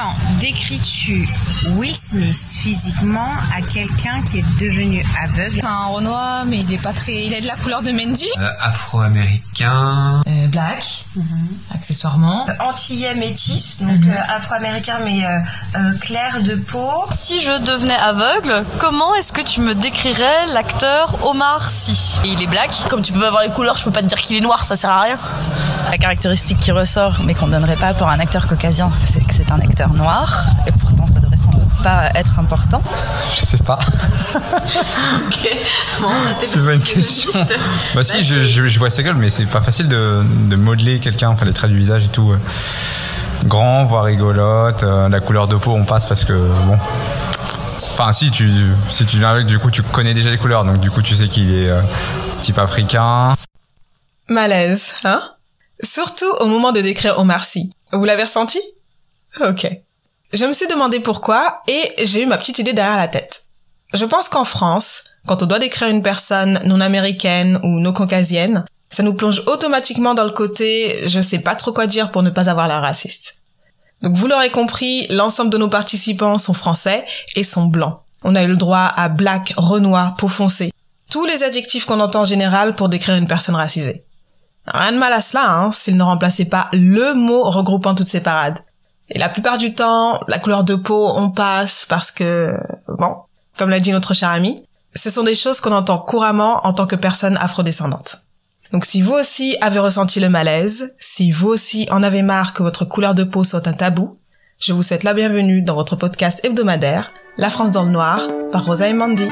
Comment décris-tu Will Smith physiquement à quelqu'un qui est devenu aveugle C'est un Renoir, mais il est pas très. Il a de la couleur de Mendy. Euh, Afro-américain. Euh, black, accessoirement. Antillais métis, donc Mhm. euh, afro-américain mais euh, euh, clair de peau. Si je devenais aveugle, comment est-ce que tu me décrirais l'acteur Omar Sy? Il est black. Comme tu peux pas voir les couleurs, je peux pas te dire qu'il est noir, ça sert à rien. La caractéristique qui ressort, mais qu'on donnerait pas pour un acteur caucasien, c'est que c'est un acteur noir. Et pourtant, ça devrait sans doute pas être important. Je sais pas. C'est pas une question. Bah si, je, je, je vois sa gueule, mais c'est pas facile de, de modeler quelqu'un, enfin les traits du visage et tout. euh. Grand, voire rigolote, euh, la couleur de peau on passe parce que bon. Enfin si tu si tu viens avec, du coup tu connais déjà les couleurs, donc du coup tu sais qu'il est euh, type africain. Malaise, hein? Surtout au moment de décrire Omar Sy. Vous l'avez ressenti? Ok. Je me suis demandé pourquoi et j'ai eu ma petite idée derrière la tête. Je pense qu'en France, quand on doit décrire une personne non américaine ou non caucasienne, ça nous plonge automatiquement dans le côté je sais pas trop quoi dire pour ne pas avoir l'air raciste. Donc vous l'aurez compris, l'ensemble de nos participants sont français et sont blancs. On a eu le droit à black, renois, peau foncée. Tous les adjectifs qu'on entend en général pour décrire une personne racisée. Rien de mal à cela, hein, s'il ne remplaçait pas le mot regroupant toutes ces parades. Et la plupart du temps, la couleur de peau, on passe parce que, bon, comme l'a dit notre cher ami, ce sont des choses qu'on entend couramment en tant que personne afrodescendante. Donc si vous aussi avez ressenti le malaise, si vous aussi en avez marre que votre couleur de peau soit un tabou, je vous souhaite la bienvenue dans votre podcast hebdomadaire, La France dans le noir, par Rosa et Mandy.